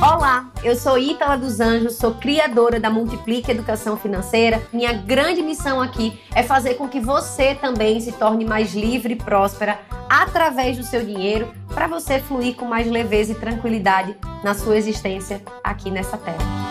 Olá, eu sou Ítala dos Anjos, sou criadora da Multiplique Educação Financeira. Minha grande missão aqui é fazer com que você também se torne mais livre e próspera através do seu dinheiro, para você fluir com mais leveza e tranquilidade na sua existência aqui nessa terra.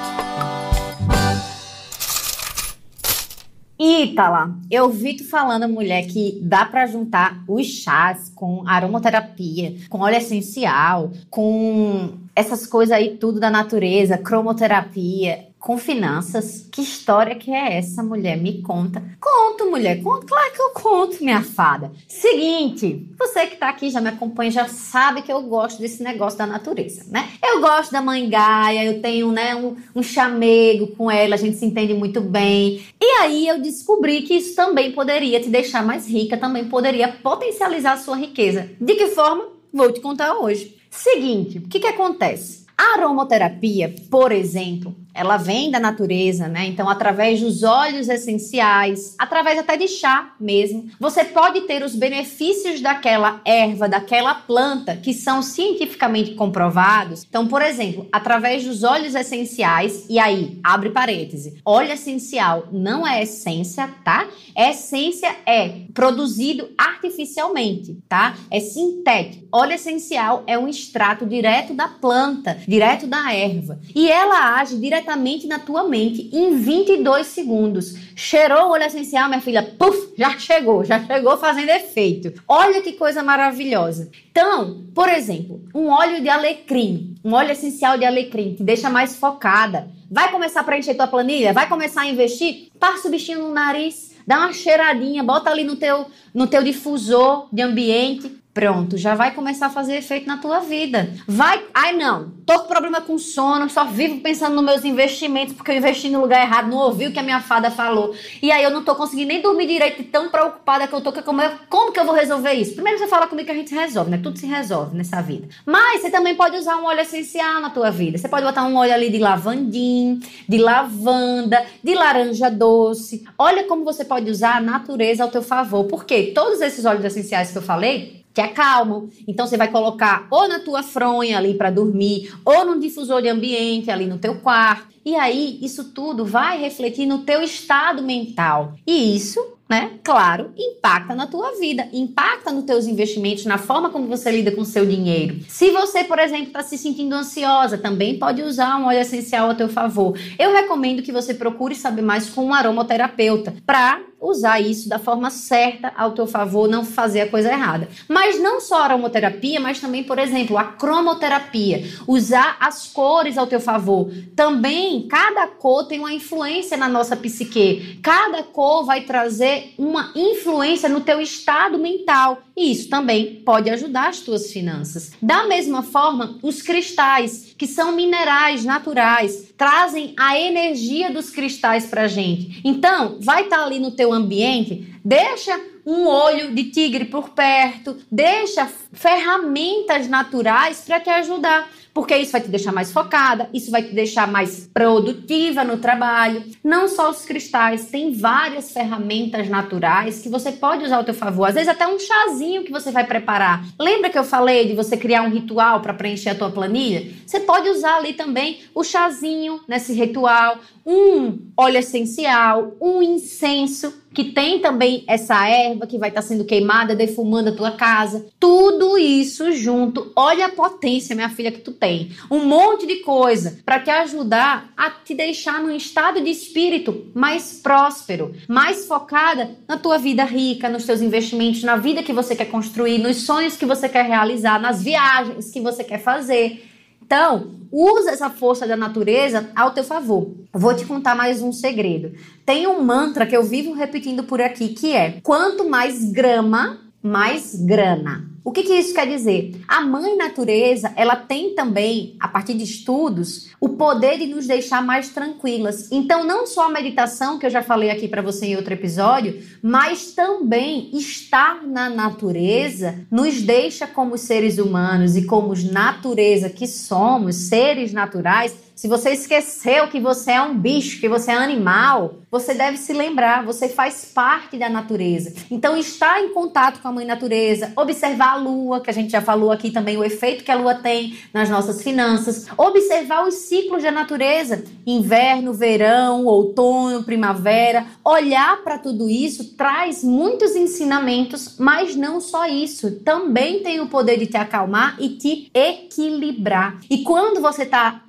Ítala, eu vi tu falando, mulher, que dá para juntar os chás com aromaterapia, com óleo essencial, com essas coisas aí tudo da natureza, cromoterapia com finanças. Que história que é essa, mulher? Me conta. Conto, mulher. Conto. Claro que eu conto, minha fada. Seguinte, você que tá aqui já me acompanha já sabe que eu gosto desse negócio da natureza, né? Eu gosto da mãe Gaia, eu tenho, né, um, um chamego com ela, a gente se entende muito bem. E aí eu descobri que isso também poderia te deixar mais rica, também poderia potencializar a sua riqueza. De que forma? Vou te contar hoje. Seguinte, o que que acontece? A aromaterapia, por exemplo, ela vem da natureza, né? Então, através dos óleos essenciais, através até de chá mesmo, você pode ter os benefícios daquela erva, daquela planta que são cientificamente comprovados. Então, por exemplo, através dos óleos essenciais, e aí, abre parêntese, óleo essencial não é essência, tá? Essência é produzido artificialmente, tá? É sintético. Óleo essencial é um extrato direto da planta, direto da erva, e ela age diretamente diretamente na tua mente em 22 segundos. Cheirou o óleo essencial, minha filha, puf, já chegou, já chegou fazendo efeito. Olha que coisa maravilhosa. Então, por exemplo, um óleo de alecrim, um óleo essencial de alecrim que deixa mais focada. Vai começar a preencher tua planilha? Vai começar a investir? Passa o bichinho no nariz, dá uma cheiradinha, bota ali no teu, no teu difusor de ambiente Pronto, já vai começar a fazer efeito na tua vida. Vai, ai não, tô com problema com sono, só vivo pensando nos meus investimentos porque eu investi no lugar errado, não ouvi o que a minha fada falou. E aí eu não tô conseguindo nem dormir direito, tão preocupada que eu tô como, como que eu vou resolver isso? Primeiro você fala comigo que a gente resolve, né? Tudo se resolve nessa vida. Mas você também pode usar um óleo essencial na tua vida. Você pode botar um óleo ali de lavandim, de lavanda, de laranja doce. Olha como você pode usar a natureza ao teu favor. Porque todos esses óleos essenciais que eu falei, que acalmam. Então você vai colocar ou na tua fronha ali para dormir, ou num difusor de ambiente ali no teu quarto. E aí isso tudo vai refletir no teu estado mental. E isso né? Claro, impacta na tua vida, impacta nos teus investimentos, na forma como você lida com o seu dinheiro. Se você, por exemplo, está se sentindo ansiosa, também pode usar um óleo essencial a teu favor. Eu recomendo que você procure saber mais com um aromaterapeuta para usar isso da forma certa ao teu favor, não fazer a coisa errada. Mas não só a aromaterapia, mas também, por exemplo, a cromoterapia, usar as cores ao teu favor. Também cada cor tem uma influência na nossa psique. Cada cor vai trazer uma influência no teu estado mental. E isso também pode ajudar as tuas finanças. Da mesma forma, os cristais, que são minerais naturais, trazem a energia dos cristais pra gente. Então, vai estar tá ali no teu ambiente, deixa um olho de tigre por perto, deixa ferramentas naturais para te ajudar porque isso vai te deixar mais focada, isso vai te deixar mais produtiva no trabalho. Não só os cristais, tem várias ferramentas naturais que você pode usar ao teu favor. Às vezes até um chazinho que você vai preparar. Lembra que eu falei de você criar um ritual para preencher a tua planilha? Você pode usar ali também o chazinho nesse ritual, um óleo essencial, um incenso que tem também essa erva que vai estar tá sendo queimada, defumando a tua casa. Tudo isso junto. Olha a potência, minha filha, que tu tem. Um monte de coisa para te ajudar a te deixar num estado de espírito mais próspero, mais focada na tua vida rica, nos teus investimentos, na vida que você quer construir, nos sonhos que você quer realizar, nas viagens que você quer fazer. Então, usa essa força da natureza ao teu favor. Vou te contar mais um segredo. Tem um mantra que eu vivo repetindo por aqui que é: quanto mais grama, mais grana. O que, que, isso quer dizer? A mãe natureza, ela tem também, a partir de estudos, o poder de nos deixar mais tranquilas. Então, não só a meditação, que eu já falei aqui para você em outro episódio, mas também estar na natureza nos deixa como seres humanos e como natureza que somos, seres naturais, se você esqueceu que você é um bicho, que você é animal, você deve se lembrar, você faz parte da natureza. Então, estar em contato com a mãe natureza, observar a lua, que a gente já falou aqui também o efeito que a lua tem nas nossas finanças, observar os ciclos da natureza, inverno, verão, outono, primavera, olhar para tudo isso traz muitos ensinamentos, mas não só isso, também tem o poder de te acalmar e te equilibrar. E quando você está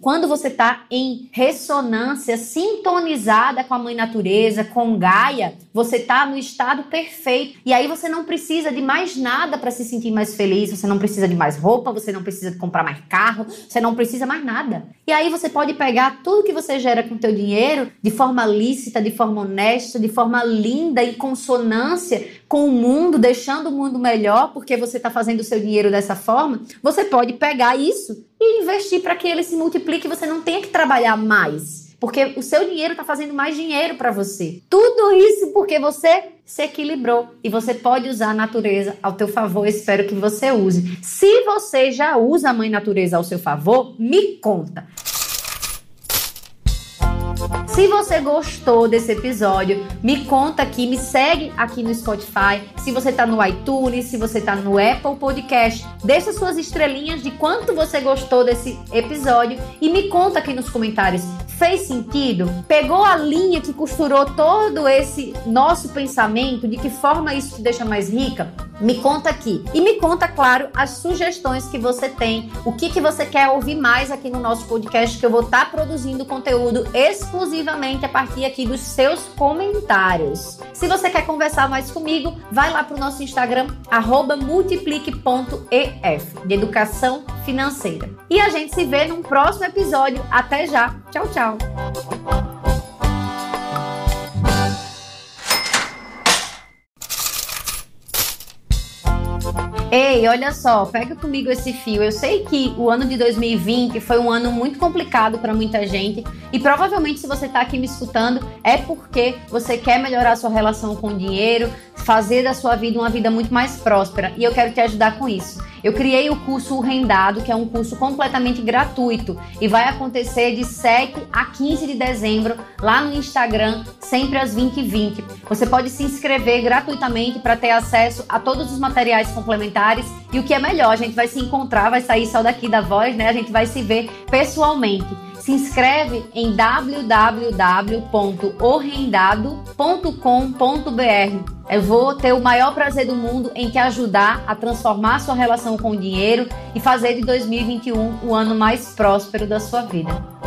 quando você está em ressonância, sintonizada com a mãe natureza, com Gaia, você está no estado perfeito. E aí você não precisa de mais nada para se sentir mais feliz, você não precisa de mais roupa, você não precisa de comprar mais carro, você não precisa mais nada. E aí você pode pegar tudo que você gera com teu dinheiro de forma lícita, de forma honesta, de forma linda, em consonância com o mundo, deixando o mundo melhor, porque você está fazendo o seu dinheiro dessa forma. Você pode pegar isso e investir para que ele se multiplique e você não tenha que trabalhar mais porque o seu dinheiro está fazendo mais dinheiro para você. Tudo isso porque você se equilibrou e você pode usar a natureza ao teu favor. Espero que você use. Se você já usa a mãe natureza ao seu favor, me conta. Se você gostou desse episódio, me conta aqui, me segue aqui no Spotify. Se você está no iTunes, se você está no Apple Podcast, deixa suas estrelinhas de quanto você gostou desse episódio e me conta aqui nos comentários. Fez sentido? Pegou a linha que costurou todo esse nosso pensamento? De que forma isso te deixa mais rica? Me conta aqui. E me conta, claro, as sugestões que você tem, o que, que você quer ouvir mais aqui no nosso podcast, que eu vou estar tá produzindo conteúdo exclusivamente a partir aqui dos seus comentários. Se você quer conversar mais comigo, vai lá para o nosso Instagram, multiplique.ef, de educação financeira. E a gente se vê num próximo episódio. Até já. Tchau, tchau. Ei, olha só, pega comigo esse fio. Eu sei que o ano de 2020 foi um ano muito complicado para muita gente e provavelmente se você está aqui me escutando é porque você quer melhorar sua relação com o dinheiro, fazer da sua vida uma vida muito mais próspera e eu quero te ajudar com isso. Eu criei o curso Rendado, que é um curso completamente gratuito e vai acontecer de 7 a 15 de dezembro lá no Instagram, sempre às 20h20. Você pode se inscrever gratuitamente para ter acesso a todos os materiais complementares e o que é melhor, a gente vai se encontrar, vai sair só daqui da voz, né? A gente vai se ver pessoalmente. Se inscreve em www.orrendado.com.br. Eu vou ter o maior prazer do mundo em te ajudar a transformar sua relação com o dinheiro e fazer de 2021 o ano mais próspero da sua vida.